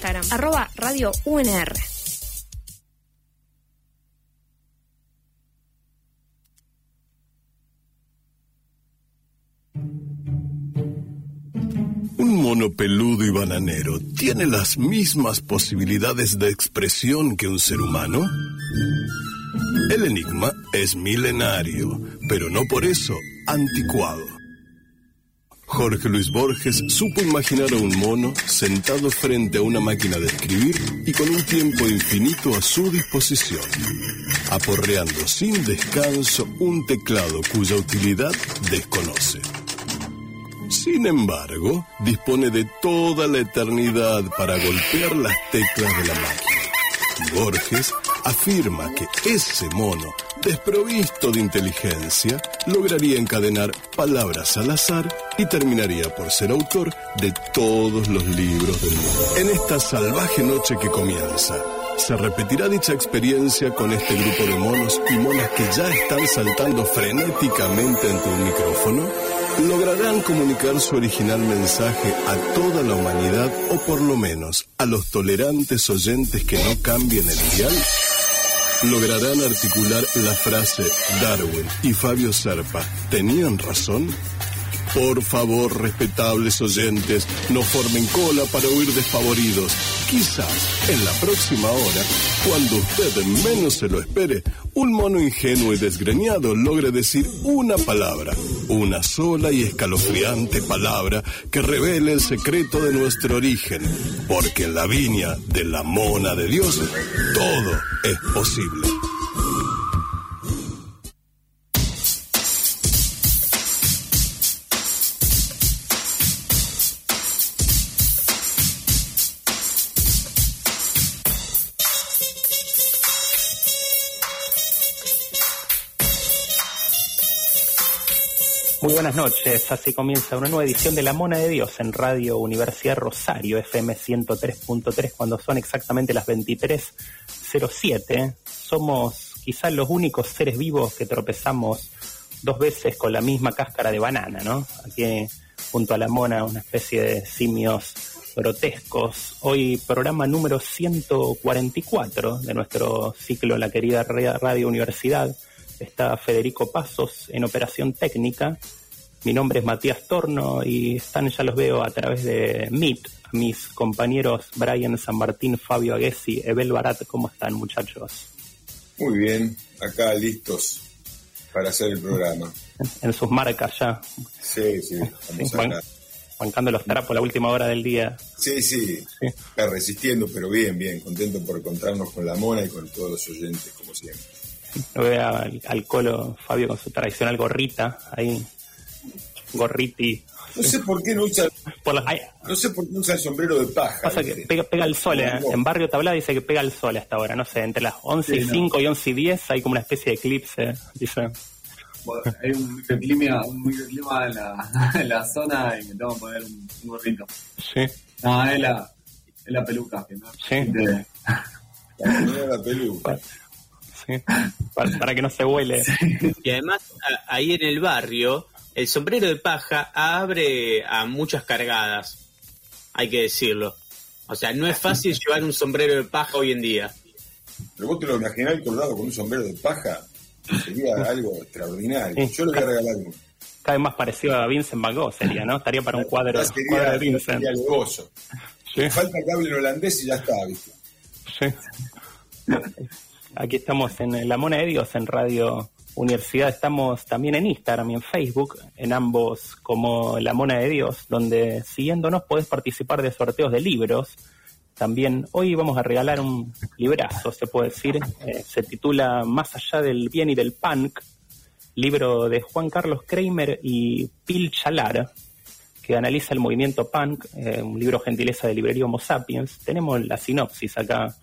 Instagram, arroba radio UNR. Un mono peludo y bananero tiene las mismas posibilidades de expresión que un ser humano. El enigma es milenario, pero no por eso anticuado. Jorge Luis Borges supo imaginar a un mono sentado frente a una máquina de escribir y con un tiempo infinito a su disposición, aporreando sin descanso un teclado cuya utilidad desconoce. Sin embargo, dispone de toda la eternidad para golpear las teclas de la máquina. Borges afirma que ese mono, desprovisto de inteligencia, lograría encadenar palabras al azar y terminaría por ser autor de todos los libros del mundo. En esta salvaje noche que comienza, ¿se repetirá dicha experiencia con este grupo de monos y monas que ya están saltando frenéticamente ante un micrófono? ¿Lograrán comunicar su original mensaje a toda la humanidad o por lo menos a los tolerantes oyentes que no cambien el dial? ¿Lograrán articular la frase Darwin y Fabio Serpa tenían razón? Por favor, respetables oyentes, no formen cola para huir desfavoridos. Quizás en la próxima hora, cuando usted menos se lo espere, un mono ingenuo y desgreñado logre decir una palabra, una sola y escalofriante palabra que revele el secreto de nuestro origen, porque en la viña de la mona de Dios todo es posible. Buenas noches, así comienza una nueva edición de La Mona de Dios en Radio Universidad Rosario, FM 103.3, cuando son exactamente las 23.07. Somos quizás los únicos seres vivos que tropezamos dos veces con la misma cáscara de banana, ¿no? Aquí junto a la mona, una especie de simios grotescos. Hoy programa número 144 de nuestro ciclo La querida Radio Universidad está Federico Pasos en operación técnica. Mi nombre es Matías Torno y están, ya los veo a través de Meet, a mis compañeros Brian San Martín, Fabio Aguesi, Ebel Barat. ¿Cómo están, muchachos? Muy bien, acá listos para hacer el programa. En sus marcas ya. Sí, sí, estamos acá. Bancando los trapos la última hora del día. Sí, sí, sí. Está resistiendo, pero bien, bien. Contento por encontrarnos con la mona y con todos los oyentes, como siempre. Lo veo al, al, colo Fabio con su tradicional gorrita, ahí, gorriti. No sé por qué no usa, por la, no sé por qué usa el sombrero de paja. Pasa que pega, pega el sol, eh. en Barrio Tablada dice que pega el sol hasta ahora, no sé, entre las 11 y 5 no. y 11 y 10 hay como una especie de eclipse, dice. Bueno, hay un microclima, un microclima en la, en la zona y me tengo que poner un, un, gorrito. Sí. No, es la, es la peluca. Que no, sí. De... La, peluca. Sí, para, para, que no se huele. Sí. Y además, a, ahí en el barrio, el sombrero de paja abre a muchas cargadas, hay que decirlo. O sea, no es fácil llevar un sombrero de paja hoy en día. Pero vos te lo imaginás colgado con un sombrero de paja, sería algo extraordinario. Yo le voy a regalar uno. Cada vez más parecido a Vincent Van Gogh sería, ¿no? Estaría para un cuadro, sería, cuadro de Vincent. Sería gozo. Sí. Falta que hable en holandés y ya está, ¿viste? Sí. Aquí estamos en La Mona de Dios, en Radio Universidad. Estamos también en Instagram y en Facebook, en ambos como La Mona de Dios, donde siguiéndonos podés participar de sorteos de libros. También hoy vamos a regalar un librazo, se puede decir. Eh, se titula Más allá del bien y del punk, libro de Juan Carlos Kramer y Pil Chalar, que analiza el movimiento punk, eh, un libro gentileza de librería Homo Sapiens. Tenemos la sinopsis acá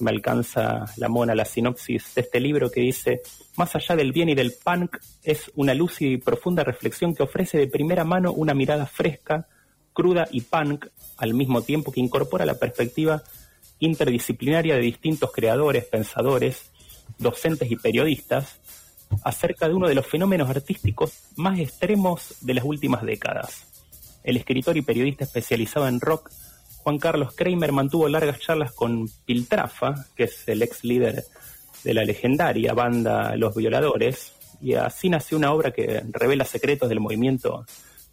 me alcanza la mona la sinopsis de este libro que dice, más allá del bien y del punk, es una lúcida y profunda reflexión que ofrece de primera mano una mirada fresca, cruda y punk, al mismo tiempo que incorpora la perspectiva interdisciplinaria de distintos creadores, pensadores, docentes y periodistas, acerca de uno de los fenómenos artísticos más extremos de las últimas décadas. El escritor y periodista especializado en rock, Juan Carlos Kramer mantuvo largas charlas con Piltrafa, que es el ex líder de la legendaria banda Los Violadores, y así nació una obra que revela secretos del movimiento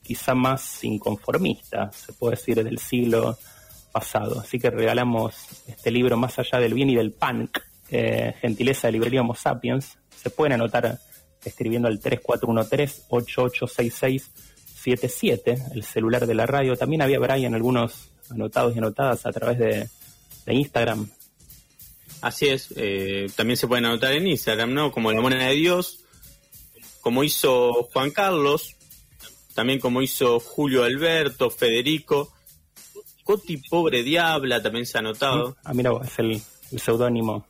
quizá más inconformista, se puede decir, del siglo pasado. Así que regalamos este libro Más allá del bien y del punk, eh, gentileza de librería Homo Sapiens. Se pueden anotar escribiendo al 3413-886677, el celular de la radio. También había Brian algunos anotados y anotadas a través de, Instagram. Así es, eh, también se pueden anotar en Instagram, ¿no? Como la moneda de Dios, como hizo Juan Carlos, también como hizo Julio Alberto, Federico, Coti Pobre Diabla también se ha anotado. Ah, mira, es el, seudónimo.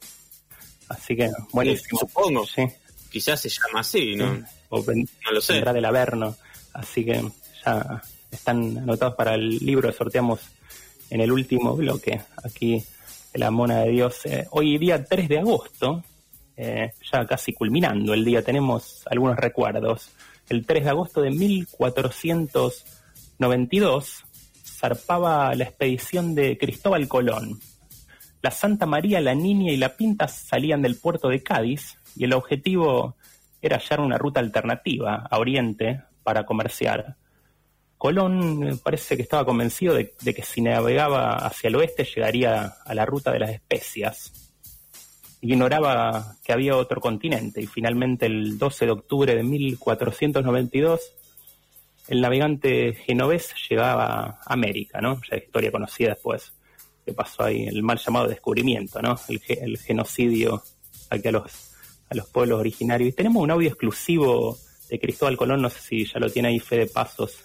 Así que, buenísimo. supongo. Sí. Quizás se llama así, ¿no? O no lo sé. Vendrá del Averno. Así que ya están anotados para el libro sorteamos en el último bloque. Aquí, la mona de Dios. Eh, hoy día 3 de agosto, eh, ya casi culminando el día, tenemos algunos recuerdos. El 3 de agosto de 1492 zarpaba la expedición de Cristóbal Colón. La Santa María, la Niña y la Pinta salían del puerto de Cádiz y el objetivo era hallar una ruta alternativa a Oriente para comerciar. Colón eh, parece que estaba convencido de, que si navegaba hacia el oeste llegaría a la ruta de las especias. Ignoraba que había otro continente y finalmente el 12 de octubre de 1492 el navegante genovés llegaba a América, ¿no? Ya historia conocida después que pasó ahí, el mal llamado descubrimiento, ¿no? El, genocidio aquí a los, a los pueblos originarios. Y tenemos un audio exclusivo de Cristóbal Colón, no sé si ya lo tiene ahí Fede Pasos.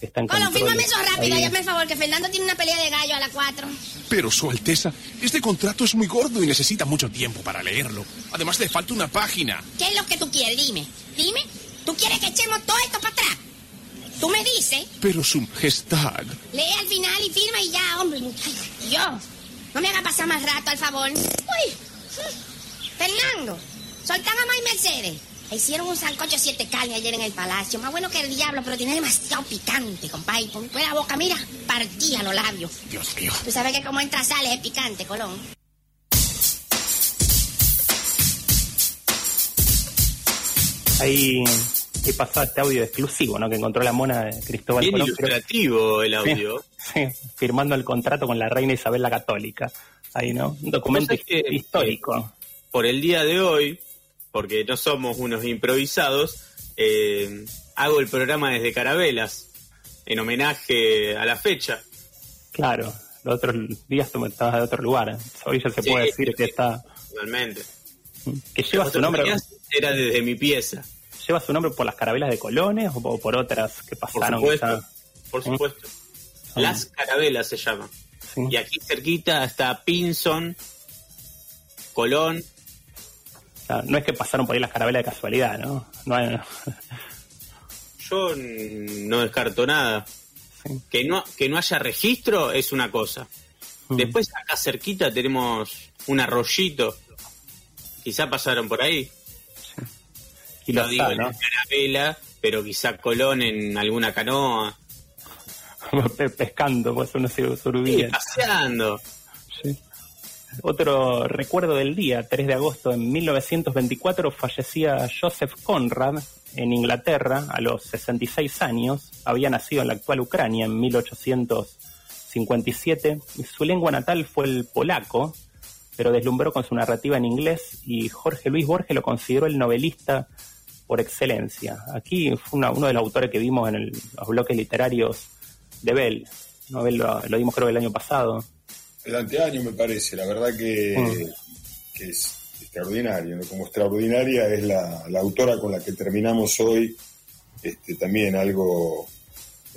Está en Colón, fírmame eso rápido, hazme el favor, que Fernando tiene una pelea de gallo a las 4. Pero, Su Alteza, este contrato es muy gordo y necesita mucho tiempo para leerlo. Además, le falta una página. ¿Qué es lo que tú quieres? Dime, dime. ¿Tú quieres que echemos todo esto para atrás? Tú me dices. Pero su majestad. Lee al final y firma y ya, hombre. Yo. No me haga pasar más rato, al favor. Uy. Fernando, soltaba a y Mercedes. Hicieron un sancocho siete carnes ayer en el palacio. Más bueno que el diablo, pero tiene demasiado picante, compadre. Pon la boca, mira, partía los labios. Dios mío. Tú sabes que como entra sale es picante, Colón. Ahí que pasó este audio exclusivo, ¿no? Que encontró la mona de Cristóbal Bien ilustrativo el audio. Sí, firmando el contrato con la reina Isabel la Católica. Ahí, ¿no? Un documento histórico. Por el día de hoy, porque no somos unos improvisados, eh, hago el programa desde Carabelas, en homenaje a la fecha. Claro, los otros días tú estabas de otro lugar. Hoy ya se puede decir que está... Totalmente. Que lleva su nombre... Era desde mi pieza lleva su nombre por las carabelas de Colones o por otras que pasaron. Por supuesto. Por supuesto. Las carabelas se llaman. Y aquí cerquita está Pinson, Colón. No es que pasaron por ahí las carabelas de casualidad, ¿no? Yo no descarto nada. Que, no, que no haya registro es una cosa. Después acá cerquita tenemos un arroyito. Quizá pasaron por ahí. Y lo digo en carabela, pero quizá Colón en alguna canoa. Pescando, pues uno se surubía. paseando. Otro recuerdo del día, 3 de agosto de 1924, fallecía Joseph Conrad en Inglaterra a los 66 años. Había nacido en la actual Ucrania en 1857 y su lengua natal fue el polaco, pero deslumbró con su narrativa en inglés y Jorge Luis Borges lo consideró el novelista por excelencia. Aquí fue uno de los autores que vimos en los bloques literarios de Bell. ¿no? lo, dimos creo el año pasado. El anteaño me parece, la verdad que, mm. es extraordinario. Como extraordinaria es la, autora con la que terminamos hoy, este, también algo,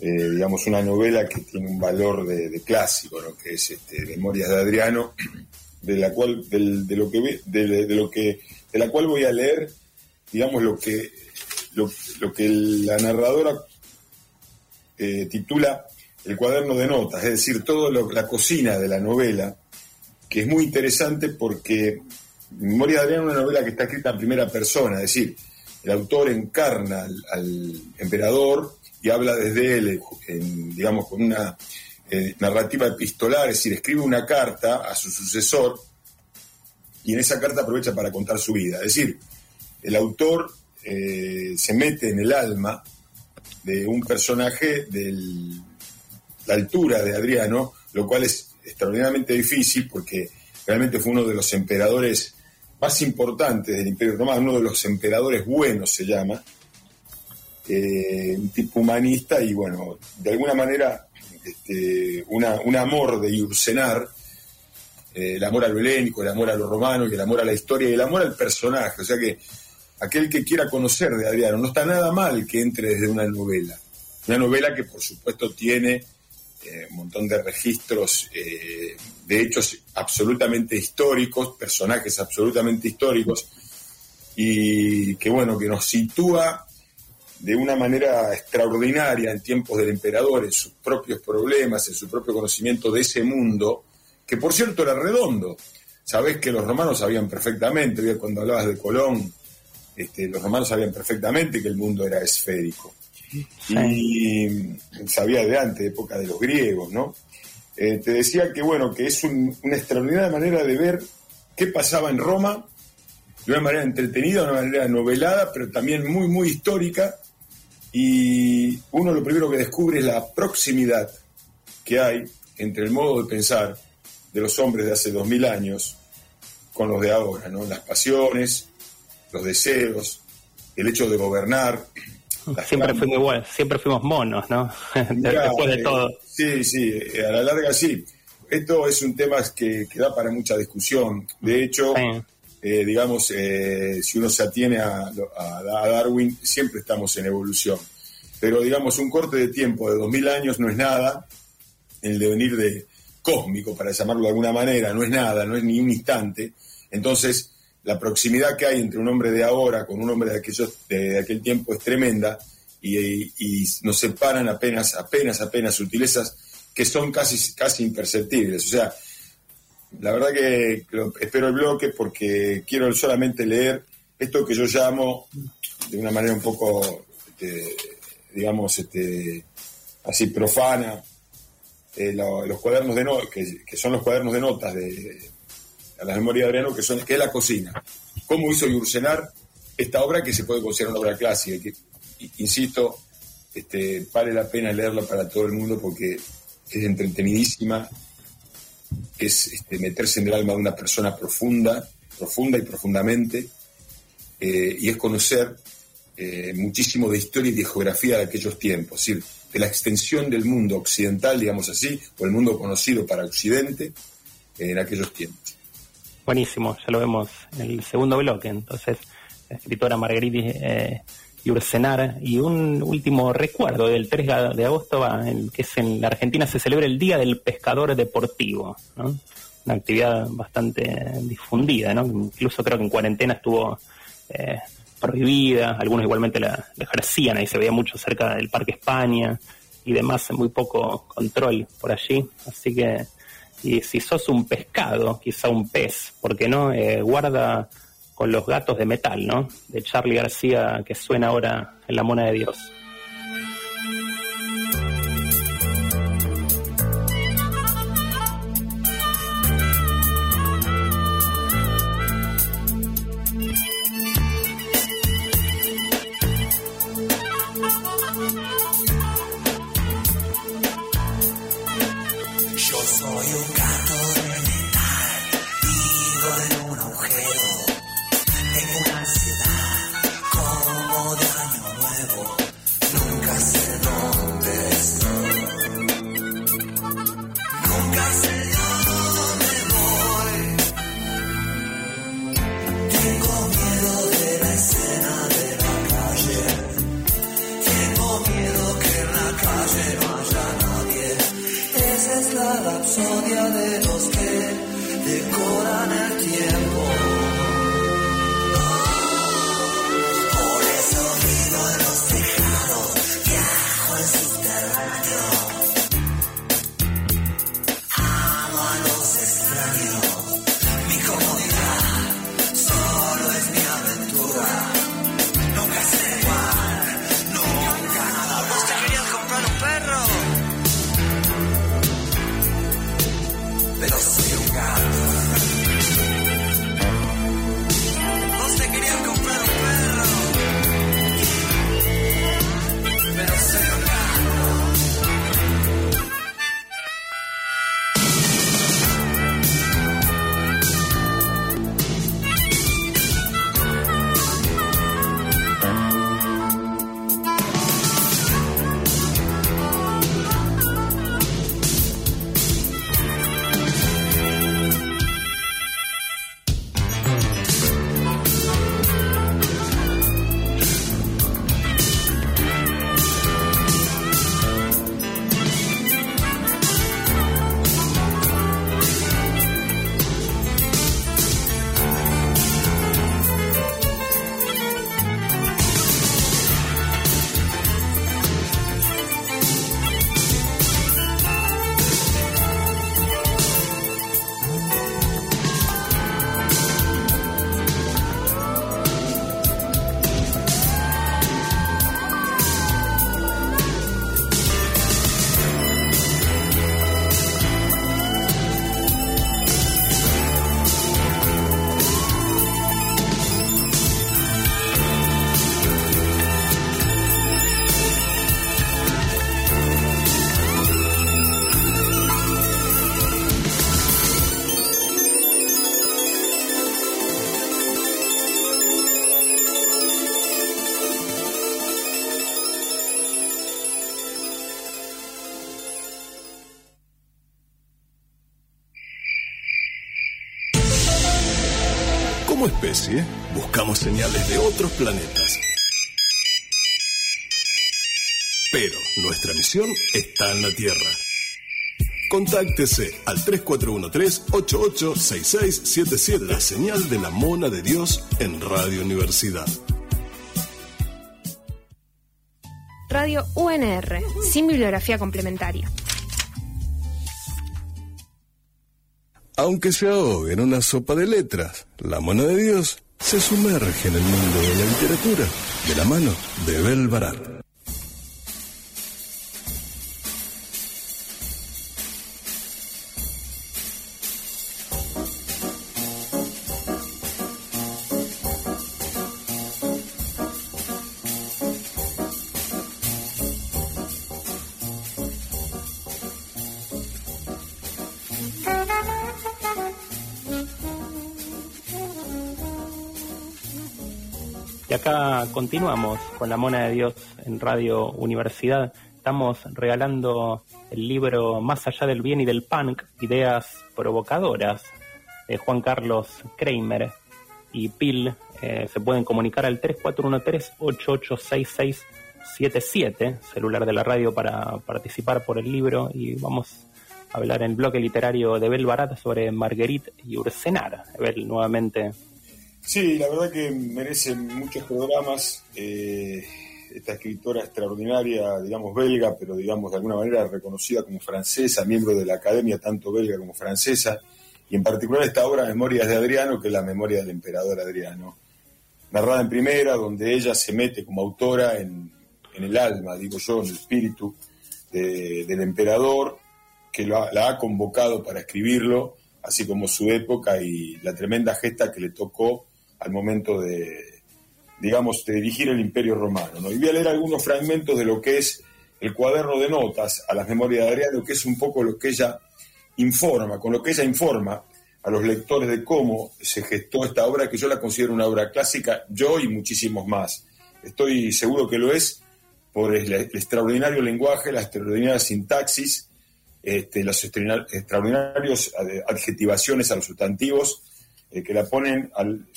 eh, digamos, una novela que tiene un valor de, clásico, ¿no? que es este, Memorias de Adriano, de la cual, de lo que, de lo que, de la cual voy a leer digamos, lo que, lo, que la narradora eh, titula el cuaderno de notas, es decir, toda la cocina de la novela, que es muy interesante porque Memoria de Adrián es una novela que está escrita en primera persona, es decir, el autor encarna al, emperador y habla desde él, digamos, con una eh, narrativa epistolar, es decir, escribe una carta a su sucesor y en esa carta aprovecha para contar su vida. Es decir, el autor eh, se mete en el alma de un personaje de la altura de Adriano, lo cual es extraordinariamente difícil porque realmente fue uno de los emperadores más importantes del Imperio Romano, uno de los emperadores buenos se llama, eh, un tipo humanista y bueno, de alguna manera este, un amor de Iurcenar, eh, el amor a lo helénico, el amor a lo romano el amor a la historia y el amor al personaje, o sea que aquel que quiera conocer de Adriano, no está nada mal que entre desde una novela, una novela que por supuesto tiene eh, un montón de registros eh, de hechos absolutamente históricos, personajes absolutamente históricos, y que bueno, que nos sitúa de una manera extraordinaria en tiempos del emperador, en sus propios problemas, en su propio conocimiento de ese mundo, que por cierto era redondo. Sabés que los romanos sabían perfectamente, cuando hablabas de Colón, este, los romanos sabían perfectamente que el mundo era esférico y sabía de antes, época de los griegos, ¿no? Eh, te decía que, bueno, que es una extraordinaria manera de ver qué pasaba en Roma, de una manera entretenida, de una manera novelada, pero también muy, muy histórica, y uno lo primero que descubre es la proximidad que hay entre el modo de pensar de los hombres de hace dos mil años con los de ahora, ¿no? Las pasiones, los deseos, el hecho de gobernar, Siempre fuimos siempre fuimos monos, ¿no? Después de eh, todo. Sí, sí, eh, a la larga sí. Esto es un tema que, da para mucha discusión. De hecho, eh, digamos, si uno se atiene a, Darwin, siempre estamos en evolución. Pero, digamos, un corte de tiempo de 2000 años no es nada. El devenir de cósmico, para llamarlo de alguna manera, no es nada, no es ni un instante. Entonces, la proximidad que hay entre un hombre de ahora con un hombre de, aquellos, de aquel tiempo es tremenda y, nos separan apenas, apenas, apenas sutilezas que son casi, casi imperceptibles. O sea, la verdad que espero el bloque porque quiero solamente leer esto que yo llamo de una manera un poco, este, digamos, este, así profana, eh, los cuadernos de notas, que, son los cuadernos de notas de, a la memoria de Adriano, que, son, que es la cocina. ¿Cómo hizo Yurcenar esta obra que se puede considerar una obra clásica? Que, insisto, este, vale la pena leerla para todo el mundo porque es entretenidísima, es este, meterse en el alma de una persona profunda, profunda y profundamente, eh, y es conocer eh, muchísimo de historia y de geografía de aquellos tiempos, es decir, de la extensión del mundo occidental, digamos así, o el mundo conocido para Occidente en aquellos tiempos. Buenísimo, ya lo vemos en el segundo bloque. Entonces, la escritora Marguerite eh. Y un último recuerdo del 3 de agosto, en, que es en la Argentina se celebra el Día del Pescador Deportivo. Una actividad bastante difundida, ¿no? Incluso creo que en cuarentena estuvo eh, prohibida, algunos igualmente la, ejercían, ahí se veía mucho cerca del Parque España y demás, muy poco control por allí. Así que y si sos un pescado, quizá un pez, porque no? Eh, guarda con los gatos de metal, ¿no? De Charlie García, que suena ahora en La Mona de Dios. Buscamos señales de otros planetas. Pero nuestra misión está en la Tierra. Contáctese al 3413-886677, la señal de la mona de Dios en Radio Universidad. Radio UNR, sin bibliografía complementaria. Aunque se ahogue en una sopa de letras, la mona de Dios se sumerge en el mundo de la literatura de la mano de Bel Barat. Continuamos con la Mona de Dios en Radio Universidad. Estamos regalando el libro Más allá del bien y del punk, ideas provocadoras de Juan Carlos Kramer y Pil. Eh, se pueden comunicar al 3413-886677, celular de la radio para participar por el libro. Y vamos a hablar en el bloque literario de Bel Barat sobre Marguerite y Ursenar. Bel, nuevamente Sí, la verdad que merece muchos programas. Eh, esta escritora extraordinaria, digamos belga, pero digamos de alguna manera reconocida como francesa, miembro de la academia tanto belga como francesa, y en particular esta obra Memorias de Adriano, que es la memoria del emperador Adriano, narrada en primera, donde ella se mete como autora en, el alma, digo yo, en el espíritu del emperador, que la ha convocado para escribirlo, así como su época y la tremenda gesta que le tocó al momento de, digamos, de dirigir el Imperio Romano. ¿no? Y voy a leer algunos fragmentos de lo que es el cuaderno de notas a las memorias de Adriano, que es un poco lo que ella informa, con lo que ella informa a los lectores de cómo se gestó esta obra, que yo la considero una obra clásica, yo y muchísimos más. Estoy seguro que lo es por el, extraordinario lenguaje, la extraordinaria sintaxis, este, las extraordinarias adjetivaciones a los sustantivos, eh, que la ponen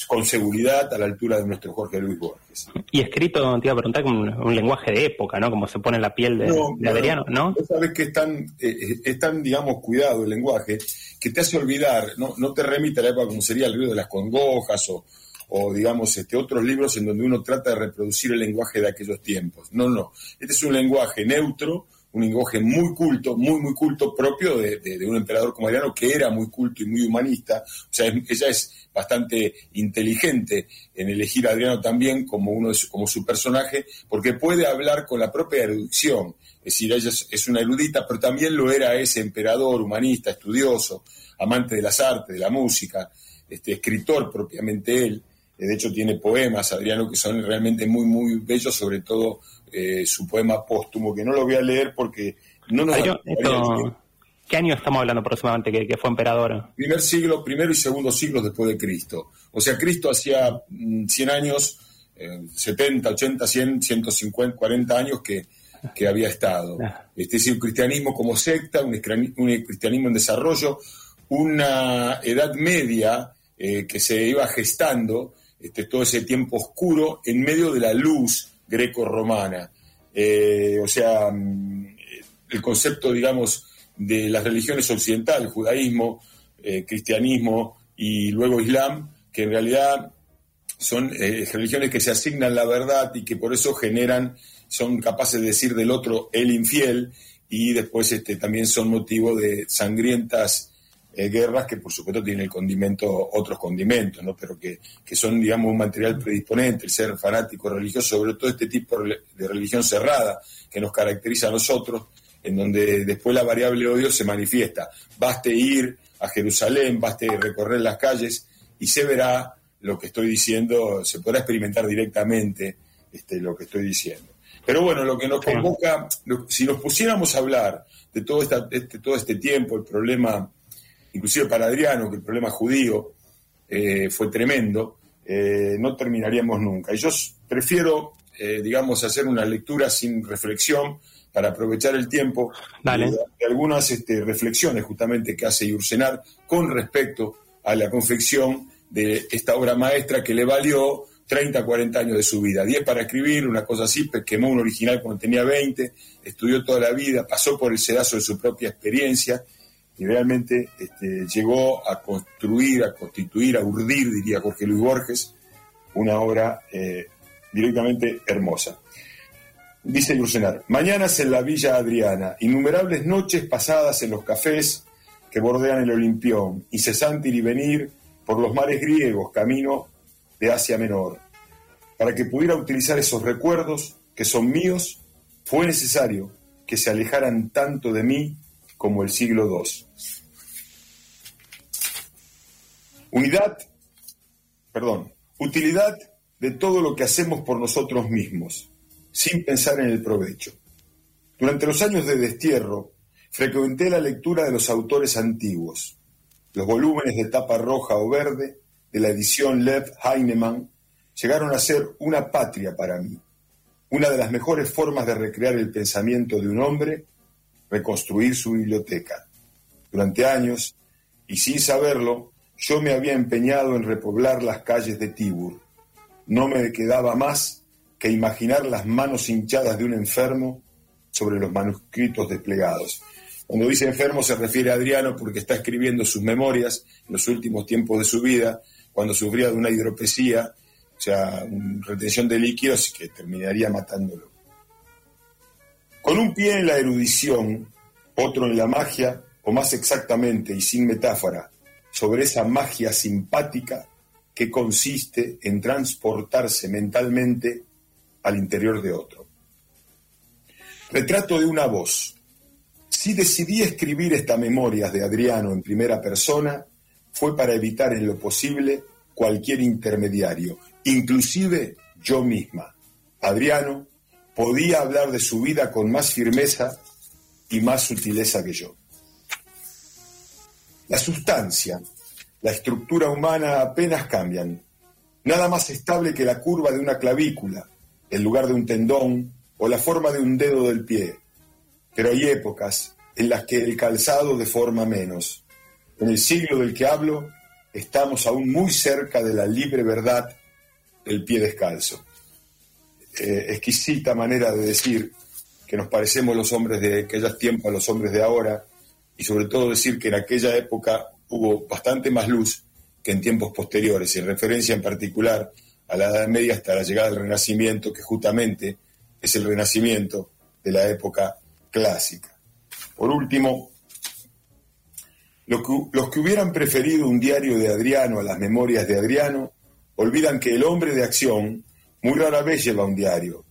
con seguridad a la altura de nuestro Jorge Luis Borges. Y escrito, te iba a preguntar, con un, lenguaje de época, ¿no? Como se pone en la piel de, Adriano, ¿no? sabes que es tan, eh, es tan, digamos, cuidado el lenguaje que te hace olvidar, no, no te remite a la época como sería el río de las congojas o, o digamos este, otros libros en donde uno trata de reproducir el lenguaje de aquellos tiempos. No, no. Este es un lenguaje neutro, un lenguaje muy culto, muy, muy culto, propio de, un emperador como Adriano, que era muy culto y muy humanista. O sea, ella es bastante inteligente en elegir a Adriano también como, uno de su, como su personaje, porque puede hablar con la propia erudición. Es decir, ella es, una erudita, pero también lo era ese emperador humanista, estudioso, amante de las artes, de la música, este, escritor propiamente él. De hecho, tiene poemas, Adriano, que son realmente muy, muy bellos, sobre todo eh, su poema póstumo, que no lo voy a leer porque no nos... ¿Qué año estamos hablando aproximadamente que, fue emperador? Primer siglo, primero y segundo siglo después de Cristo. O sea, Cristo hacía 100 mm, años, 70, 80, 100, 150, 40 años que, que había estado. Ah. Este es un cristianismo como secta, un, cristianismo en desarrollo, una edad media eh, que se iba gestando este, todo ese tiempo oscuro en medio de la luz greco-romana. Eh, o sea, mm, el concepto, digamos, de las religiones occidentales, judaísmo, eh, cristianismo y luego islam, que en realidad son eh, religiones que se asignan la verdad y que por eso generan, son capaces de decir del otro el infiel y después este, también son motivo de sangrientas eh, guerras que por supuesto tienen el condimento, otros condimentos, ¿no? pero que, son, digamos, un material predisponente, el ser fanático religioso, sobre todo este tipo de religión cerrada que nos caracteriza a nosotros, en donde después la variable odio se manifiesta. Baste ir a Jerusalén, baste recorrer las calles y se verá lo que estoy diciendo, se podrá experimentar directamente este, lo que estoy diciendo. Pero bueno, lo que nos convoca, si nos pusiéramos a hablar de todo, este, todo este tiempo, el problema inclusive para Adriano, que el problema judío eh, fue tremendo, eh, no terminaríamos nunca. Y yo prefiero, eh, digamos, hacer una lectura sin reflexión para aprovechar el tiempo de, algunas este, reflexiones justamente que hace Yursenar con respecto a la confección de esta obra maestra que le valió 30, 40 años de su vida. 10 para escribir, una cosa así, quemó un original cuando tenía 20, estudió toda la vida, pasó por el sedazo de su propia experiencia y realmente este, llegó a construir, a constituir, a urdir, diría Jorge Luis Borges, una obra eh, directamente hermosa. Dice Lucenar, mañanas en la Villa Adriana, innumerables noches pasadas en los cafés que bordean el Olimpión, incesante ir y venir por los mares griegos, camino de Asia Menor. Para que pudiera utilizar esos recuerdos que son míos, fue necesario que se alejaran tanto de mí como el siglo II. Unidad, perdón, utilidad de todo lo que hacemos por nosotros mismos sin pensar en el provecho. Durante los años de destierro, frecuenté la lectura de los autores antiguos, los volúmenes de tapa roja o verde de la edición Lev Heinemann llegaron a ser una patria para mí, una de las mejores formas de recrear el pensamiento de un hombre, reconstruir su biblioteca. Durante años, y sin saberlo, yo me había empeñado en repoblar las calles de Tibur. No me quedaba más que imaginar las manos hinchadas de un enfermo sobre los manuscritos desplegados. Cuando dice enfermo se refiere a Adriano porque está escribiendo sus memorias en los últimos tiempos de su vida, cuando sufría de una hidropesía, o sea, una retención de líquidos que terminaría matándolo. Con un pie en la erudición, otro en la magia, o más exactamente y sin metáfora, sobre esa magia simpática que consiste en transportarse mentalmente al interior de otro. Retrato de una voz. Si decidí escribir esta memoria de Adriano en primera persona, fue para evitar en lo posible cualquier intermediario, inclusive yo misma. Adriano podía hablar de su vida con más firmeza y más sutileza que yo. La sustancia, la estructura humana apenas cambian. Nada más estable que la curva de una clavícula, el lugar de un tendón o la forma de un dedo del pie. Pero hay épocas en las que el calzado deforma menos. En el siglo del que hablo, estamos aún muy cerca de la libre verdad del pie descalzo. Eh, exquisita manera de decir que nos parecemos los hombres de aquellos tiempos a los hombres de ahora y sobre todo decir que en aquella época hubo bastante más luz que en tiempos posteriores, en referencia en particular a la Edad Media hasta la llegada del Renacimiento, que justamente es el Renacimiento de la época clásica. Por último, los que, hubieran preferido un diario de Adriano a las memorias de Adriano, olvidan que el hombre de acción muy rara vez lleva un diario.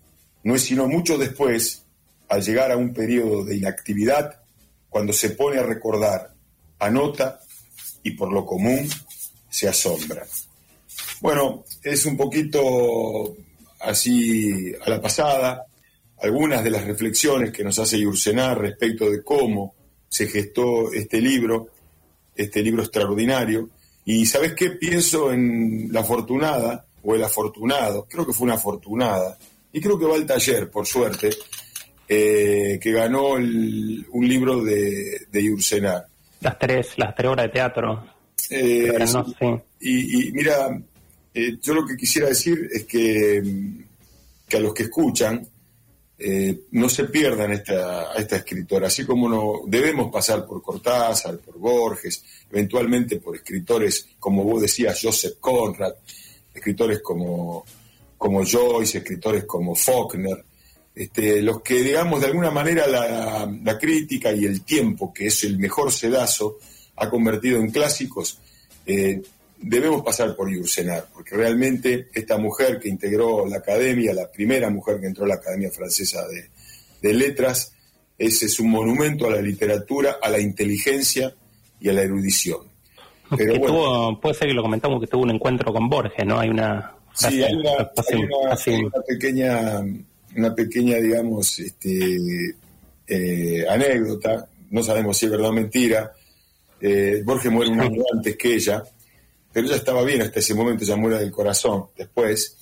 No es sino mucho después, al llegar a un periodo de inactividad, cuando se pone a recordar, anota y por lo común se asombra. Bueno, es un poquito así a la pasada, algunas de las reflexiones que nos hace Yursenar respecto de cómo se gestó este libro, este libro extraordinario. Y ¿sabes qué? Pienso en la afortunada o el afortunado, creo que fue una afortunada, y creo que va al taller, por suerte, eh, que ganó un libro de, de Las tres, las tres horas de teatro. Eh, y, mira, eh, yo lo que quisiera decir es que, que a los que escuchan eh, no se pierdan esta, a esta escritora, así como no debemos pasar por Cortázar, por Borges, eventualmente por escritores como vos decías, Joseph Conrad, escritores como, como Joyce, escritores como Faulkner, este, los que, digamos, de alguna manera la, crítica y el tiempo, que es el mejor sedazo, ha convertido en clásicos, eh, debemos pasar por Yursenar, porque realmente esta mujer que integró la academia, la primera mujer que entró a la Academia Francesa de, Letras, ese es un monumento a la literatura, a la inteligencia y a la erudición. Pero puede ser que lo comentamos que tuvo un encuentro con Borges, ¿no? Hay una... Sí, hay una, pequeña, una pequeña, digamos, este, eh, anécdota, no sabemos si es verdad o mentira. Eh, Borges muere un año antes que ella, pero ella estaba bien hasta ese momento, ya muere del corazón después.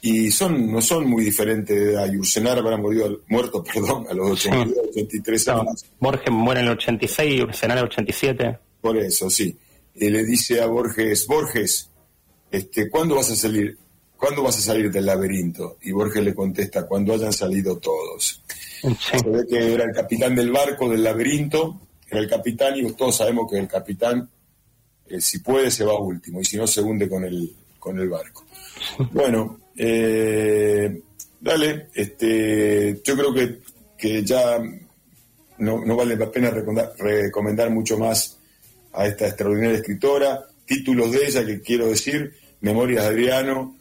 Y son, no son muy diferentes a Yursenar, habrá muerto perdón, a los 82, 83 años. Borges muere en el 86 y Yursenar en el 87. Por eso, sí. Y le dice a Borges, Borges, este, ¿cuándo vas a salir? ¿Cuándo vas a salir del laberinto? Y Borges le contesta, cuando hayan salido todos. Se ve que era el capitán del barco del laberinto, era el capitán y todos sabemos que el capitán, eh, si puede, se va último y si no, se hunde con el, con el barco. Bueno, eh, dale, este, yo creo que, que ya no, no vale la pena recomendar, recomendar mucho más a esta extraordinaria escritora. Títulos de ella que quiero decir, Memorias de Adriano,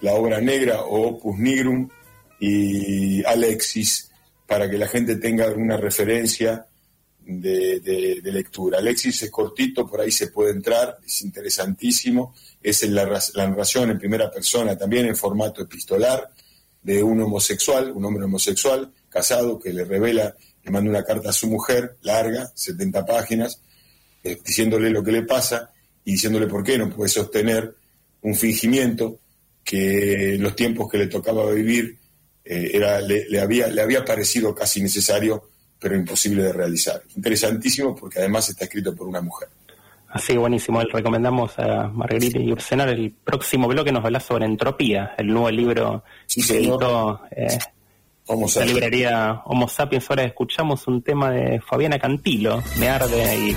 La Obra Negra o Opus Nigrum y Alexis, para que la gente tenga una referencia de, lectura. Alexis es cortito, por ahí se puede entrar, es interesantísimo, es la, la narración en primera persona, también en formato epistolar, de un homosexual, un hombre homosexual, casado, que le revela, le manda una carta a su mujer, larga, 70 páginas, eh, diciéndole lo que le pasa y diciéndole por qué no puede sostener un fingimiento que en los tiempos que le tocaba vivir eh, era, le, le había, le había parecido casi necesario, pero imposible de realizar. Interesantísimo porque además está escrito por una mujer. Así, buenísimo. Le recomendamos a Margarita y Ursenar el próximo bloque nos habla sobre Entropía, el nuevo libro Sí, que editó eh, la librería Homo Sapiens. Ahora escuchamos un tema de Fabiana Cantilo, Me Arde y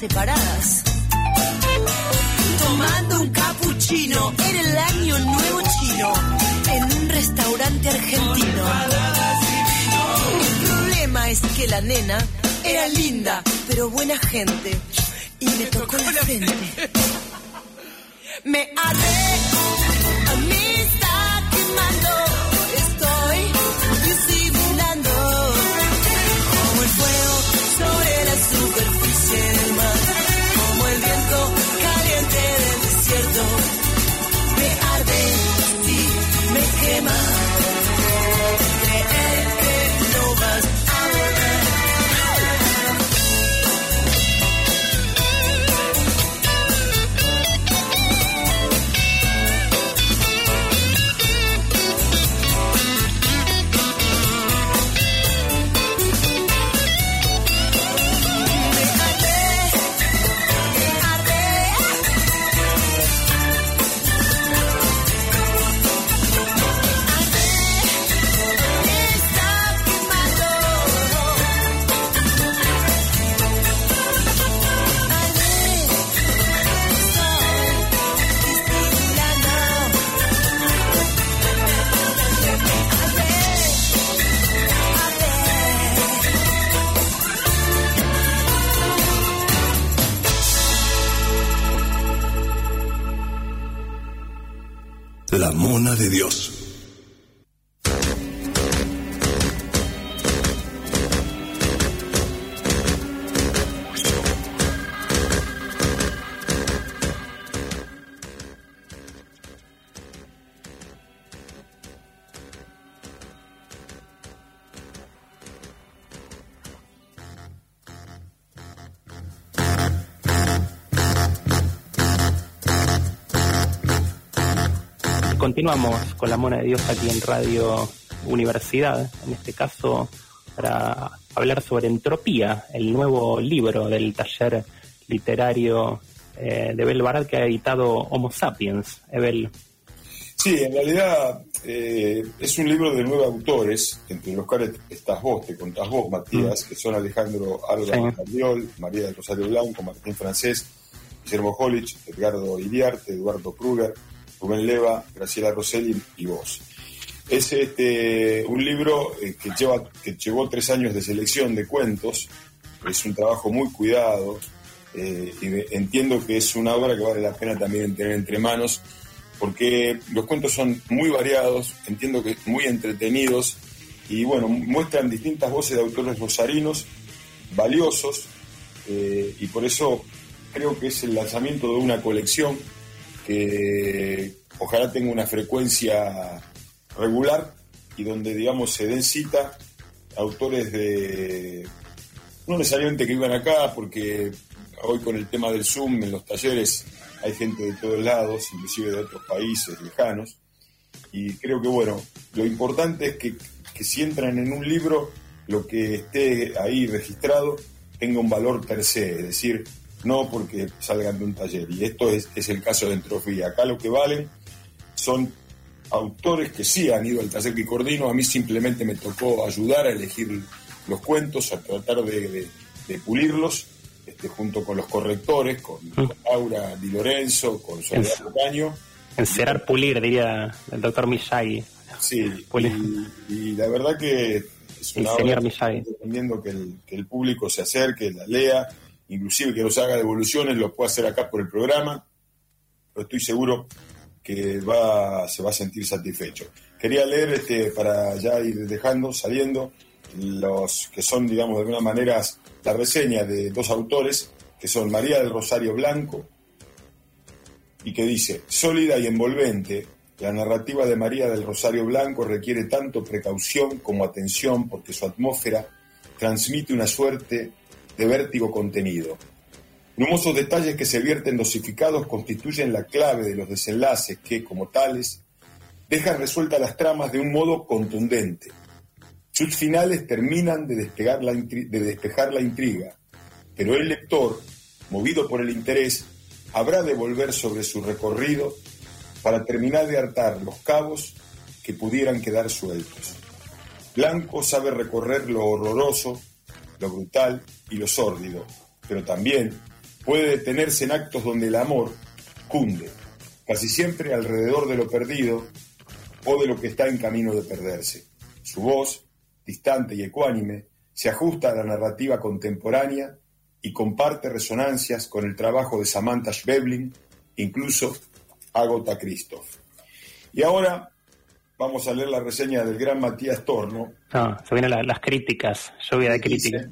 separadas. Tomando un capuchino en el año nuevo chino. En un restaurante argentino. El problema es que la nena era linda, pero buena gente. Y me tocó la frente. Me arde, a mí está quemando, La mona de Dios. Continuamos con la Mona de Dios aquí en Radio Universidad, en este caso para hablar sobre Entropía, el nuevo libro del taller literario eh, de Bel Barat que ha editado Homo Sapiens. Ebel. Sí, en realidad eh, es un libro de nueve autores, entre los cuales estás vos, te contás vos, Matías, que son Alejandro Alba María del Rosario Blanco, Martín Francés, Guillermo Holich, Edgardo Iriarte, Eduardo Kruger, Rubén Leva, Graciela Rosselli y vos. Es este, un libro eh, que, lleva, que llevó tres años de selección de cuentos, es un trabajo muy cuidado, eh, y entiendo que es una obra que vale la pena también tener entre manos, porque los cuentos son muy variados, entiendo que muy entretenidos, y bueno, muestran distintas voces de autores rosarinos, valiosos, eh, y por eso creo que es el lanzamiento de una colección que ojalá tenga una frecuencia regular y donde, digamos, se den cita autores de, no necesariamente que iban acá, porque hoy con el tema del Zoom en los talleres hay gente de todos lados, inclusive de otros países lejanos, y creo que, bueno, lo importante es que, que si entran en un libro, lo que esté ahí registrado tenga un valor per se, es decir, no porque salgan de un taller. Y esto es, es el caso de Entropía. Acá lo que valen son autores que sí han ido al taller que coordino. A mí simplemente me tocó ayudar a elegir los cuentos, a tratar de, pulirlos, este, junto con los correctores, con, mm. Laura Di Lorenzo, con Soledad Caño. Encerar pulir, diría el doctor Miyagi. Sí, y, la verdad que es una el obra recomiendo que el, que el público se acerque, la lea, inclusive que nos haga devoluciones, lo puede hacer acá por el programa, pero estoy seguro que va, se va a sentir satisfecho. Quería leer, este, para ya ir dejando, saliendo, los que son, digamos, de alguna manera la reseña de dos autores, que son María del Rosario Blanco, y que dice, sólida y envolvente, la narrativa de María del Rosario Blanco requiere tanto precaución como atención porque su atmósfera transmite una suerte de vértigo contenido. Numerosos detalles que se vierten dosificados constituyen la clave de los desenlaces que, como tales, dejan resueltas las tramas de un modo contundente. Sus finales terminan de, despegar la de despejar la intriga, pero el lector, movido por el interés, habrá de volver sobre su recorrido para terminar de hartar los cabos que pudieran quedar sueltos. Blanco sabe recorrer lo horroroso lo brutal y lo sórdido, pero también puede detenerse en actos donde el amor cunde, casi siempre alrededor de lo perdido o de lo que está en camino de perderse. Su voz, distante y ecuánime, se ajusta a la narrativa contemporánea y comparte resonancias con el trabajo de Samantha Schweblin, incluso Agota Christoph. Y ahora vamos a leer la reseña del gran Matías Torno. No, se vienen las críticas, lluvia de críticas.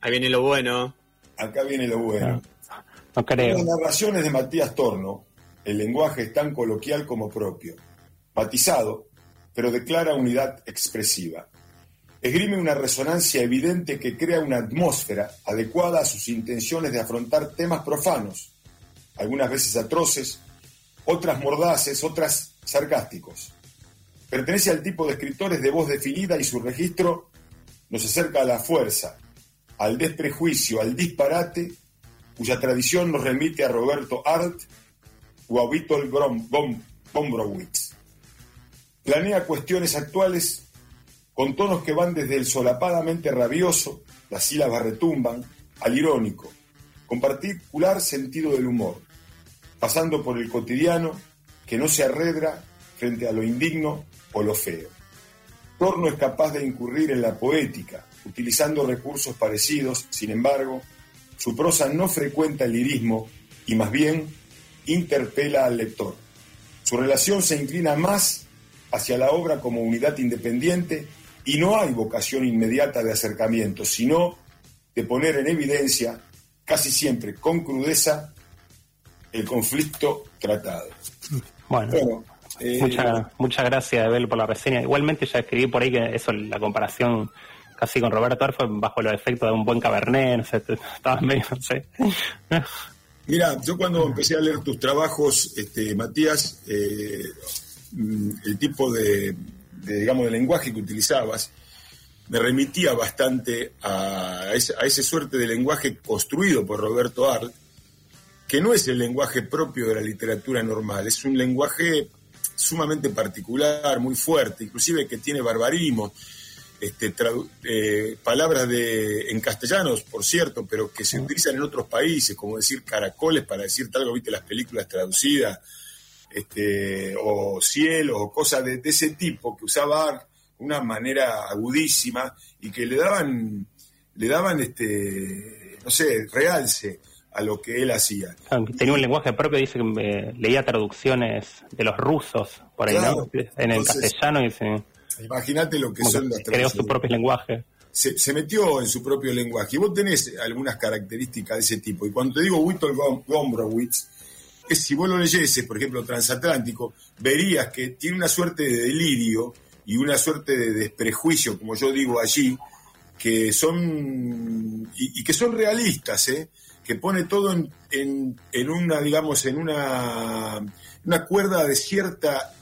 Ahí viene lo bueno. Acá viene lo bueno. No, creo. En las narraciones de Matías Torno, el lenguaje es tan coloquial como propio, matizado, pero declara unidad expresiva. Esgrime una resonancia evidente que crea una atmósfera adecuada a sus intenciones de afrontar temas profanos, algunas veces atroces, otras mordaces, otras sarcásticos. Pertenece al tipo de escritores de voz definida y su registro nos acerca a la fuerza, al desprejuicio, al disparate, cuya tradición nos remite a Roberto Arlt o a Witold Gombrowicz. Planea cuestiones actuales con tonos que van desde el solapadamente rabioso, las sílabas retumban, al irónico, con particular sentido del humor, pasando por el cotidiano que no se arredra frente a lo indigno o lo feo. Torno es capaz de incurrir en la poética, utilizando recursos parecidos, sin embargo, su prosa no frecuenta el lirismo y más bien interpela al lector. Su relación se inclina más hacia la obra como unidad independiente y no hay vocación inmediata de acercamiento, sino de poner en evidencia, casi siempre con crudeza, el conflicto tratado. Bueno, eh, muchas mucha gracias, Abel, por la reseña. Igualmente ya escribí por ahí que eso, la comparación casi con Roberto fue bajo los efectos de un buen cabernet, no sé, estaba medio, no sé. Mira, yo cuando empecé a leer tus trabajos, este, Matías, eh, mm, el tipo de, de, digamos, de lenguaje que utilizabas me remitía bastante a, ese, a ese suerte de lenguaje construido por Roberto Arlt, que no es el lenguaje propio de la literatura normal, es un lenguaje sumamente particular, muy fuerte, inclusive que tiene barbarismo, este, eh, palabras de, en castellanos, por cierto, pero que se utilizan en otros países, como decir caracoles para decir algo, viste las películas traducidas, este, o cielo, o cosas de, ese tipo, que usaba una manera agudísima y que le daban, le daban este, no sé, realce a lo que él hacía. Tenía un lenguaje propio, dice que eh, leía traducciones de los rusos por ahí, En el castellano y se... Imagínate lo que son las Creó su propio lenguaje. Se, metió en su propio lenguaje. Y vos tenés algunas características de ese tipo. Y cuando te digo Witold Gombrowicz, es si vos lo leyeses, por ejemplo, Transatlántico, verías que tiene una suerte de delirio y una suerte de desprejuicio, como yo digo allí, que son y, que son realistas, ¿eh? Que pone todo en, en, una, digamos, en una, una cuerda de cierta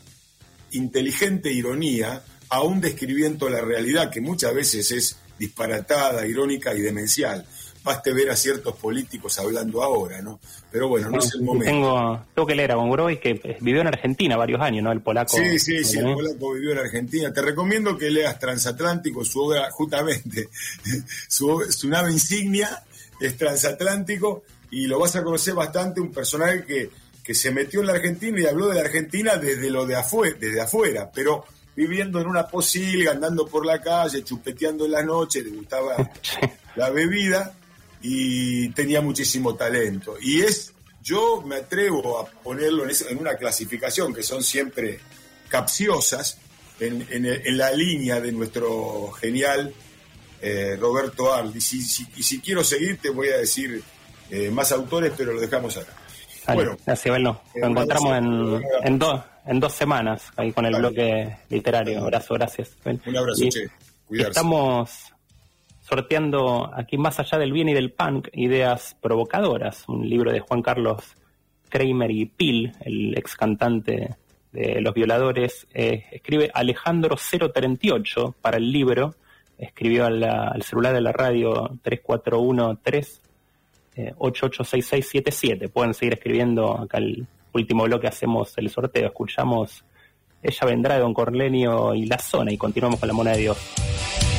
inteligente ironía, aún describiendo la realidad, que muchas veces es disparatada, irónica y demencial. Baste ver a ciertos políticos hablando ahora, ¿no? Pero bueno, no, es el momento. Tengo, tengo que leer a Bongroy, que vivió en Argentina varios años, ¿no? El polaco. Sí, sí, sí, el polaco vivió en Argentina. Te recomiendo que leas Transatlántico, su obra, justamente, su, su nave insignia es Transatlántico, y lo vas a conocer bastante, un personaje que, que se metió en la Argentina y habló de la Argentina desde lo de afuera, desde afuera, pero viviendo en una posilga, andando por la calle, chupeteando en la noche, le gustaba la bebida y tenía muchísimo talento. Y es, yo me atrevo a ponerlo en, una clasificación que son siempre capciosas, en, la línea de nuestro genial eh, Roberto Arlt. Y si, quiero seguir, te voy a decir eh, más autores, pero lo dejamos acá. bueno, gracias, bueno, lo eh, encontramos en, en dos en dos semanas ahí con el bloque literario. Abrazo, gracias. Un abrazo, che. Estamos sorteando aquí más allá del bien y del punk, ideas provocadoras, un libro de Juan Carlos Kramer y Pil, el ex cantante de Los Violadores, eh, escribe Alejandro 038 para el libro, escribió al celular de la radio 3413 eh, 886677. Pueden seguir escribiendo acá el último bloque hacemos el sorteo. Escuchamos Ella vendrá de Don Corlenio y La Zona y continuamos con la mona de Dios.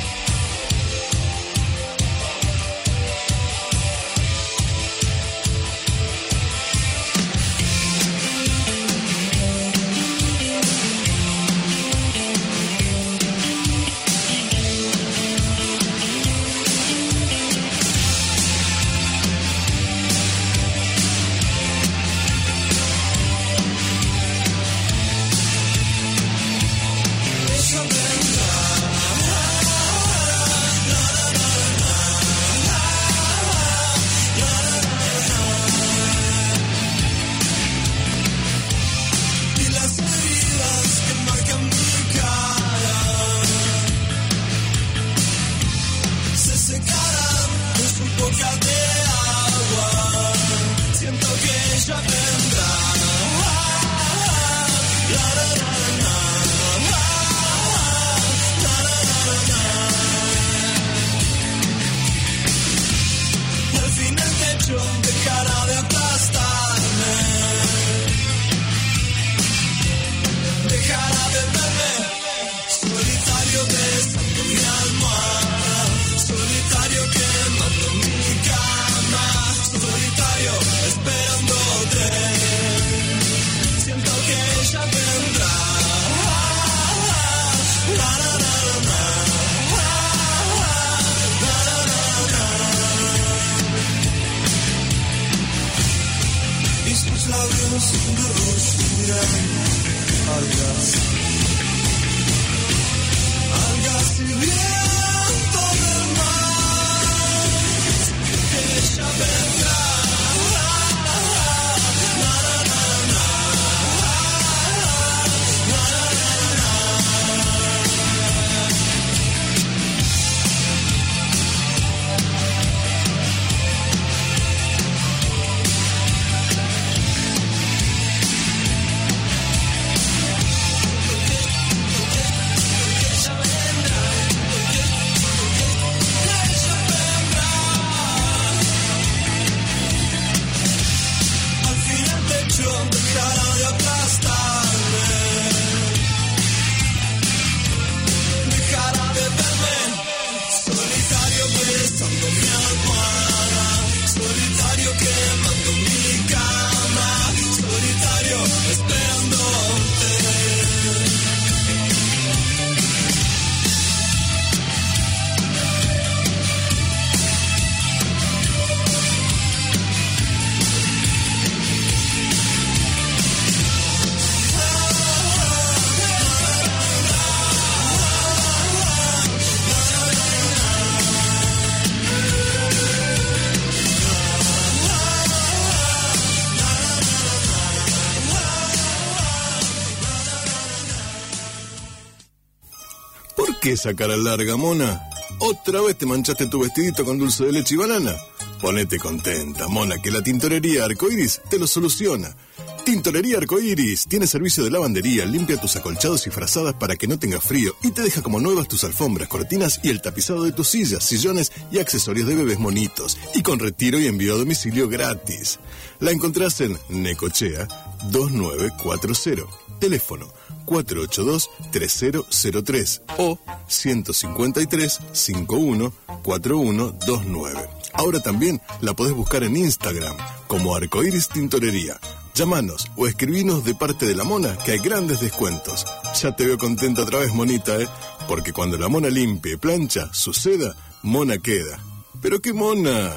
Esa cara larga, mona? ¿Otra vez te manchaste tu vestidito con dulce de leche y banana? Ponete contenta, mona, que la tintorería Arcoiris te lo soluciona. Tintorería Arcoiris tiene servicio de lavandería, limpia tus acolchados y frazadas para que no tengas frío y te deja como nuevas tus alfombras, cortinas y el tapizado de tus sillas, sillones y accesorios de bebés monitos. Y con retiro y envío a domicilio gratis. La encontrás en Necochea 2940. Teléfono 482-3003 o 153-514129. Ahora también la podés buscar en Instagram como Arcoiris Tintorería. Llámanos o escribinos de parte de la mona que hay grandes descuentos. Ya te veo contenta otra vez, monita, ¿eh? Porque cuando la mona limpie, plancha, suceda, mona queda. Pero qué mona.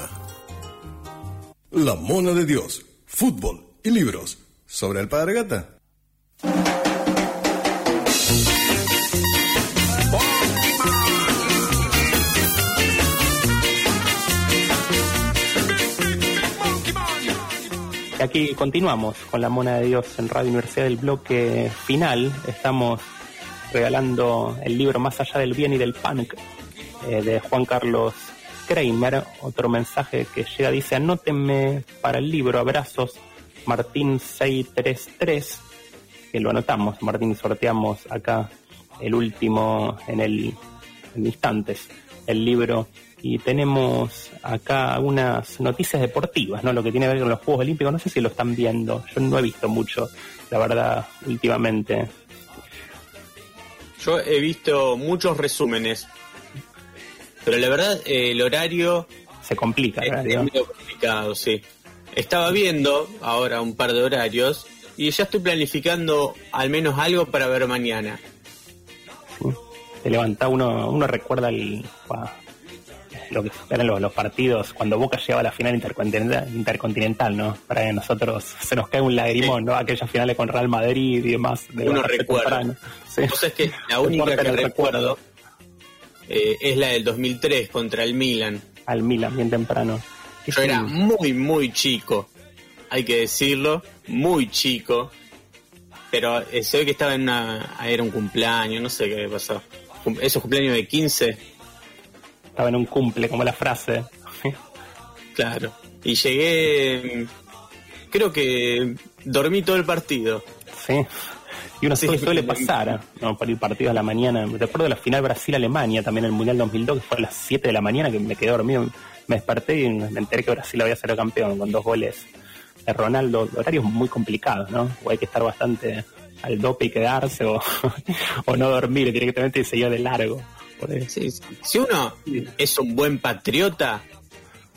La mona de Dios. Fútbol y libros. ¿Sobre el padre gata? Aquí continuamos con la Mona de Dios en Radio Universidad del bloque final. Estamos regalando el libro Más allá del bien y del punk eh, de Juan Carlos Kramer. Otro mensaje que llega dice, anótenme para el libro, abrazos, Martín 633, que lo anotamos, Martín, sorteamos acá el último en el instantes, el libro y tenemos acá unas noticias deportivas, ¿no? Lo que tiene que ver con los Juegos Olímpicos, no sé si lo están viendo, yo no he visto mucho, la verdad, últimamente. Yo he visto muchos resúmenes, pero la verdad eh, el horario se complica, es, es medio complicado, sí. Estaba viendo ahora un par de horarios y ya estoy planificando al menos algo para ver mañana. Se levanta uno, uno recuerda el, lo que eran los, los, partidos cuando Boca llegaba a la final intercontinental, intercontinental, ¿no? Para que nosotros se nos cae un lagrimón, sí. ¿no? Aquellas finales con Real Madrid y demás. De uno recuerda. Sí. Entonces que la única que recuerdo eh, es la del 2003 contra el Milan. Al Milan, bien temprano. Yo era muy, muy chico, hay que decirlo, muy chico. Pero eh, se ve que estaba en una. Era un cumpleaños, no sé qué pasó. Esos cumpleaños de 15 estaba en un cumple, como la frase. claro. Y llegué, creo que dormí todo el partido. Sí. Y uno sí, suele pasar, ¿no? Por el partido a la mañana. Recuerdo la final Brasil-Alemania, también el Mundial 2002, que fue a las 7 de la mañana, que me quedé dormido. Me desperté y me enteré que Brasil había sido campeón con dos goles de Ronaldo. Horarios muy complicados, ¿no? O hay que estar bastante al dope y quedarse, o, o no dormir directamente y seguir de largo. Sí, sí. Si uno es un buen patriota,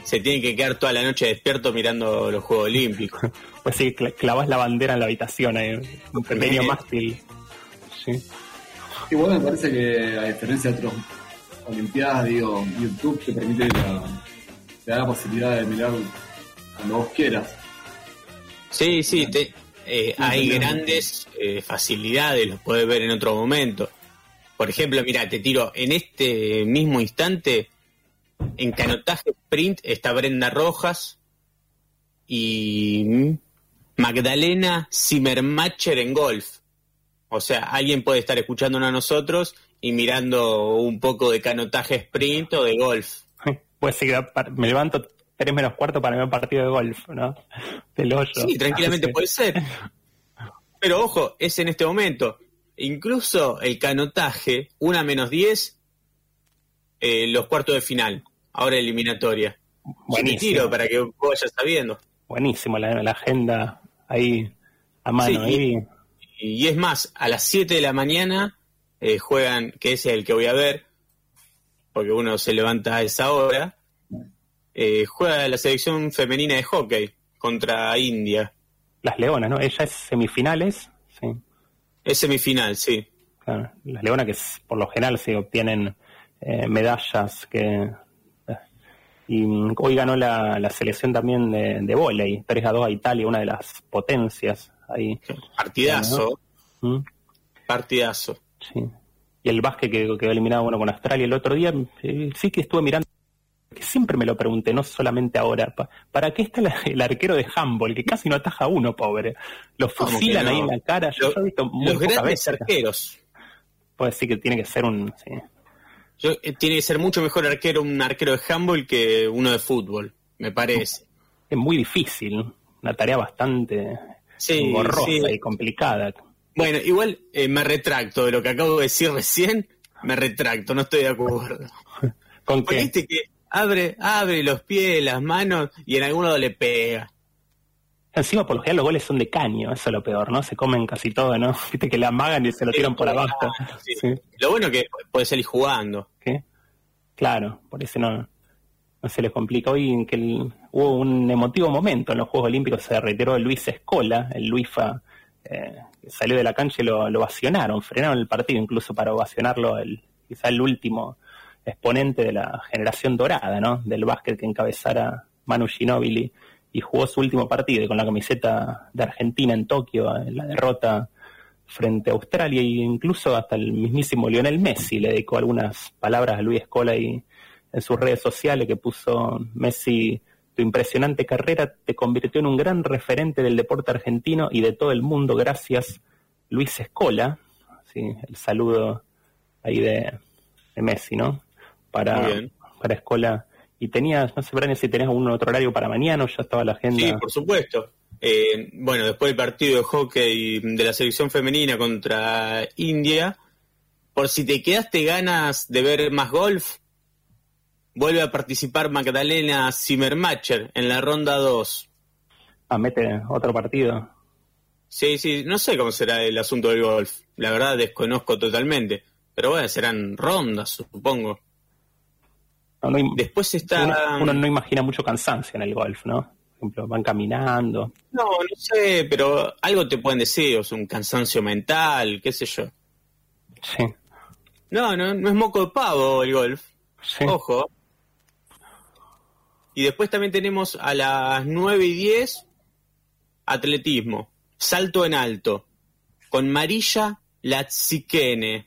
se tiene que quedar toda la noche despierto mirando los Juegos Olímpicos. Pues sí, clavas la bandera en la habitación, hay un pequeño mástil. Sí. Igual me parece que, a diferencia de otras Olimpiadas, digo, YouTube te permite la, te da la posibilidad de mirar cuando vos quieras. Sí, sí, te, eh, hay grandes eh, facilidades, los puedes ver en otro momento. Por ejemplo, mira, te tiro, en este mismo instante, en canotaje sprint está Brenda Rojas y Magdalena Zimmermacher en golf. O sea, alguien puede estar escuchándonos a nosotros y mirando un poco de canotaje sprint o de golf. Pues sí, me levanto tres menos cuarto para ver un partido de golf, ¿no? Del hoyo. Sí, tranquilamente puede ser. Pero ojo, es en este momento. Incluso el canotaje, una menos 10, eh, los cuartos de final, ahora eliminatoria. Buenísimo. tiro para que vos vayas sabiendo. Buenísimo, la, la agenda ahí a mano. Sí, ahí. Y, y, es más, a las 7 de la mañana eh, juegan, que ese es el que voy a ver, porque uno se levanta a esa hora, eh, juega la selección femenina de hockey contra India. Las Leonas, ¿no? Ella es semifinales, sí. Es semifinal, sí. Claro, las Leonas que por lo general se obtienen eh, medallas que... Y hoy ganó la, la selección también de, de volei, 3 a 2 a Italia, una de las potencias ahí. Partidazo. ¿Mm? Partidazo. Sí. Y el básquet que quedó eliminado bueno, con Australia el otro día, eh, sí que estuve mirando que siempre me lo pregunté, no solamente ahora, pa, ¿para qué está la, el arquero de handball, que casi no ataja a uno, pobre? Lo fusilan no? ahí en la cara, yo, he visto muy Los grandes veces. arqueros. Puede decir que tiene que ser un, sí, Yo, eh, tiene que ser mucho mejor arquero un arquero de handball que uno de fútbol, me parece. Es muy difícil, una tarea bastante Sí, engorrosa sí. y complicada. Bueno, igual eh, me retracto de lo que acabo de decir recién. Me retracto, no estoy de acuerdo. ¿Con qué? que abre, abre los pies, las manos y en algún lado le pega. Encima, por lo general, los goles son de caño, eso es lo peor, ¿no? Se comen casi todo, ¿no? Viste que le amagan y se lo tiran por abajo. Sí. Sí. Lo bueno que puede salir jugando. ¿Qué? Claro, por eso no, no se les complica. Hoy en que el- hubo un emotivo momento en los Juegos Olímpicos, se retiró Luis Escola, el Luifa, eh, salió de la cancha y lo, lo ovacionaron, frenaron el partido incluso para ovacionarlo, el, quizá el último exponente de la generación dorada, ¿no? Del básquet que encabezara Manu Ginóbili y jugó su último partido con la camiseta de Argentina en Tokio, en la derrota frente a Australia e incluso hasta el mismísimo Lionel Messi le dedicó algunas palabras a Luis Escola y en sus redes sociales que puso Messi tu impresionante carrera te convirtió en un gran referente del deporte argentino y de todo el mundo gracias Luis Escola el saludo ahí de, Messi no para para Escola y tenías no sé Brian, si tenías algún otro horario para mañana o ya estaba la agenda Sí, por supuesto. Eh, bueno, después del partido de hockey de la selección femenina contra India, por si te quedaste ganas de ver más golf, vuelve a participar Magdalena Zimmermacher en la ronda 2. ah, mete otro partido Sí, sí, no sé cómo será el asunto del golf. La verdad desconozco totalmente. Pero bueno, serán rondas, supongo. No, no im- Después está... uno, uno no imagina mucho cansancio en el golf, ¿no? Por ejemplo, van caminando. No, no sé, pero algo te pueden decir, o sea, un cansancio mental, qué sé yo. Sí, No, no, no es moco de pavo el golf. sí. Ojo. Y después también tenemos a las 9 y 10 atletismo, salto en alto, con Marilla Latzikene.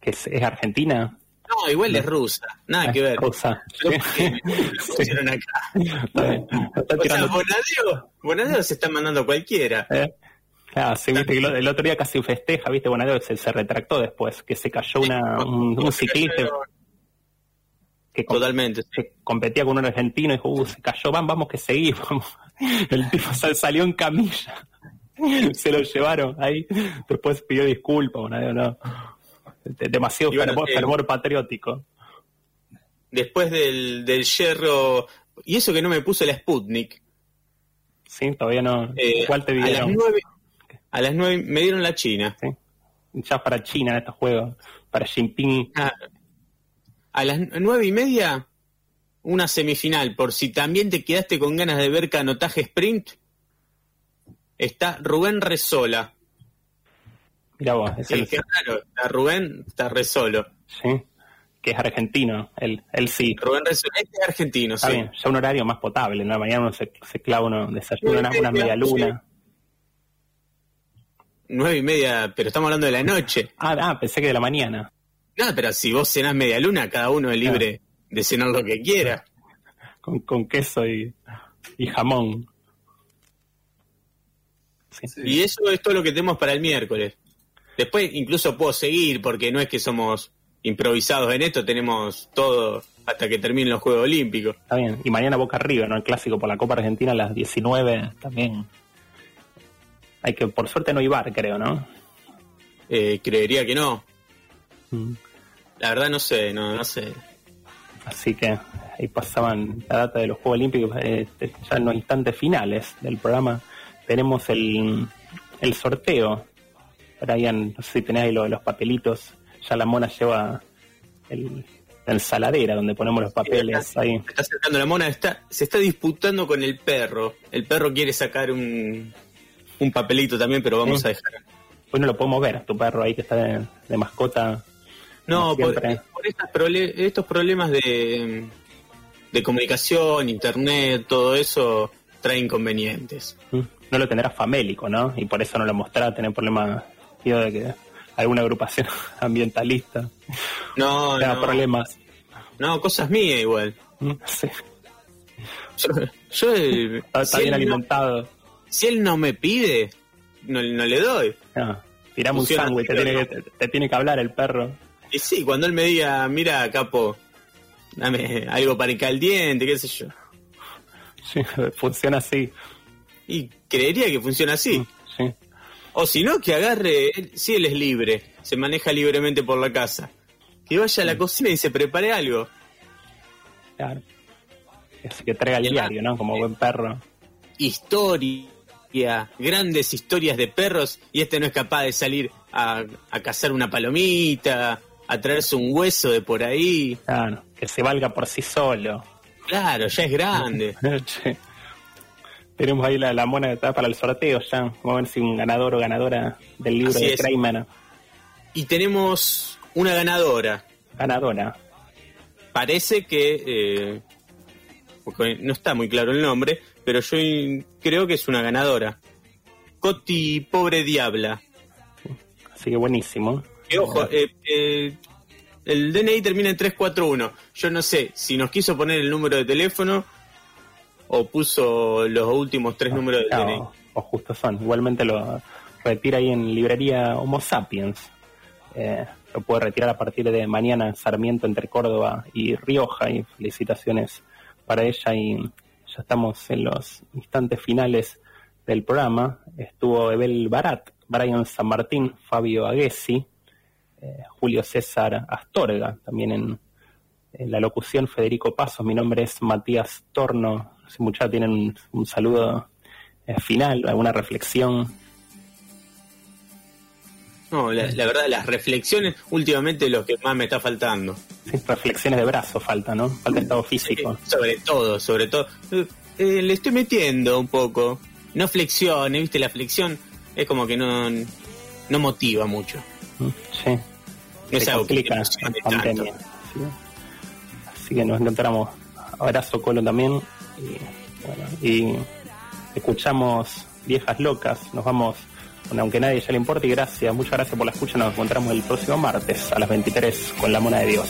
Que es, es Argentina. No, igual es rusa, nada que ver. Cosa. Yo, ¿por qué lo pusieron acá? O sea, Bonadeo, Bonadeo se está mandando a cualquiera. ¿eh? Claro, sí, viste que el otro día casi festeja, viste, bueno, se, se retractó después, que se cayó una, un, un ciclista que, Totalmente. que competía con un argentino y dijo, uh, se cayó, van, vamos que seguimos. El tipo sal- salió en camilla. Se lo llevaron ahí. Después pidió disculpas, bueno, no. De- Demasiado Y bueno, fervor, eh, fervor patriótico. Después del, del yerro, y eso que no me puse la Sputnik, Sí, todavía no. eh, ¿Cuál te a las dieron? nueve, a las nueve me dieron la China. Sí. Ya para China en estos juegos. Para Jinping. Ah, a las nueve y media, una semifinal. Por si también te quedaste con ganas de ver canotaje sprint, está Rubén Resola. Mira vos, es el, qué raro, está Rubén, está Resolo. sí, que es argentino. Él, él sí. Rubén Resola, este es argentino, Está sí. bien, ya un horario más potable, ¿no? Mañana uno se, se clava uno, desayuna una, una media luna. Nueve y media, pero estamos hablando de la noche. Ah, ah, pensé que de la mañana. No, pero si vos cenás media luna, cada uno es libre de cenar lo que quiera. Con, con queso y, y jamón. Sí. Y eso es todo lo que tenemos para el miércoles. Después incluso puedo seguir porque no es que somos improvisados en esto, tenemos todo hasta que terminen los Juegos Olímpicos. Está bien. Y mañana Boca River, ¿no? El clásico por la Copa Argentina a las 19 también. Hay que, por suerte no hay bar, creo, ¿no? Eh, creería que no. Mm. La verdad no sé, no, no sé. Así que ahí pasaban la data de los Juegos Olímpicos. eh, ya en los instantes finales del programa tenemos el, el sorteo. Brian, no sé si tenés ahí lo- los papelitos. Ya la mona lleva el, la ensaladera donde ponemos los papeles ahí. Está acercando la mona, está, se está disputando con el perro. El perro quiere sacar un, un papelito también, pero vamos Sí. a dejar. Hoy no lo podemos ver, tu perro ahí que está de, de mascota. No, por, por estas prole- estos problemas de, de comunicación, internet, todo eso trae inconvenientes. Mm. No lo tendrá famélico, ¿no? Y por eso no lo mostrará, tener problemas, tío, de que alguna agrupación ambientalista No, tenga no, problemas. no, cosas mías igual. Mm, Sí, Yo, yo, está, si, bien no, alimentado. si él no me pide, no, no le doy. Ah, tirame un Funciona sándwich, te, tiene ¿no? que- te, te tiene que hablar el perro. Y sí, cuando él me diga, mira, capo, dame algo para el diente, qué sé yo. Sí, funciona así. Y creería que funciona así. Sí. O si no, que agarre, él- si él es libre, se maneja libremente por la casa, que vaya a la cocina y se prepare algo. Claro. Que traiga el diario, ¿no? Como buen perro. Historia, grandes historias de perros, y este no es capaz de salir a, a cazar una palomita, a traerse un hueso de por ahí. Claro, que se valga por sí solo. Claro, ya es grande. Tenemos ahí la, la mona que está para el sorteo ya. Vamos a ver si un ganador o ganadora del libro Así de. Kramer. Y tenemos una ganadora. Ganadora. Parece que, eh, porque no está muy claro el nombre, pero yo creo que es una ganadora. Coti Pobre Diabla. Así que buenísimo. Que ojo, eh, eh, el DNI termina en 341. Yo no sé si nos quiso poner el número de teléfono o puso los últimos tres números del DNI. o justo son. Igualmente lo retira ahí en librería Homo Sapiens. Eh, lo puede retirar a partir de mañana en Sarmiento entre Córdoba y Rioja. Y felicitaciones para ella. Y ya estamos en los instantes finales del programa. Estuvo Ebel Barat, Brian San Martín, Fabio Aguesi, eh, Julio César Astorga, también en, en la locución Federico Pasos. Mi nombre es Matías Torno. Si muchachos tienen un, un saludo eh, final, alguna reflexión. No, la, la verdad, las reflexiones últimamente es lo que más me está faltando. Sí, reflexiones de brazo falta, ¿no? Falta estado físico. Sobre todo, sobre todo. Eh, eh, le estoy metiendo un poco. No flexiones, viste, la flexión es como que no, no motiva mucho. Mm, Sí. No es algo que en pandemia. ¿sí? Así que nos encontramos. Abrazo Colo también. Y, bueno, y escuchamos Viejas Locas. Nos vamos con Aunque Nadie Ya Le Importe. Y gracias, muchas gracias por la escucha. Nos encontramos el próximo martes a las 23 con La Mona de Dios.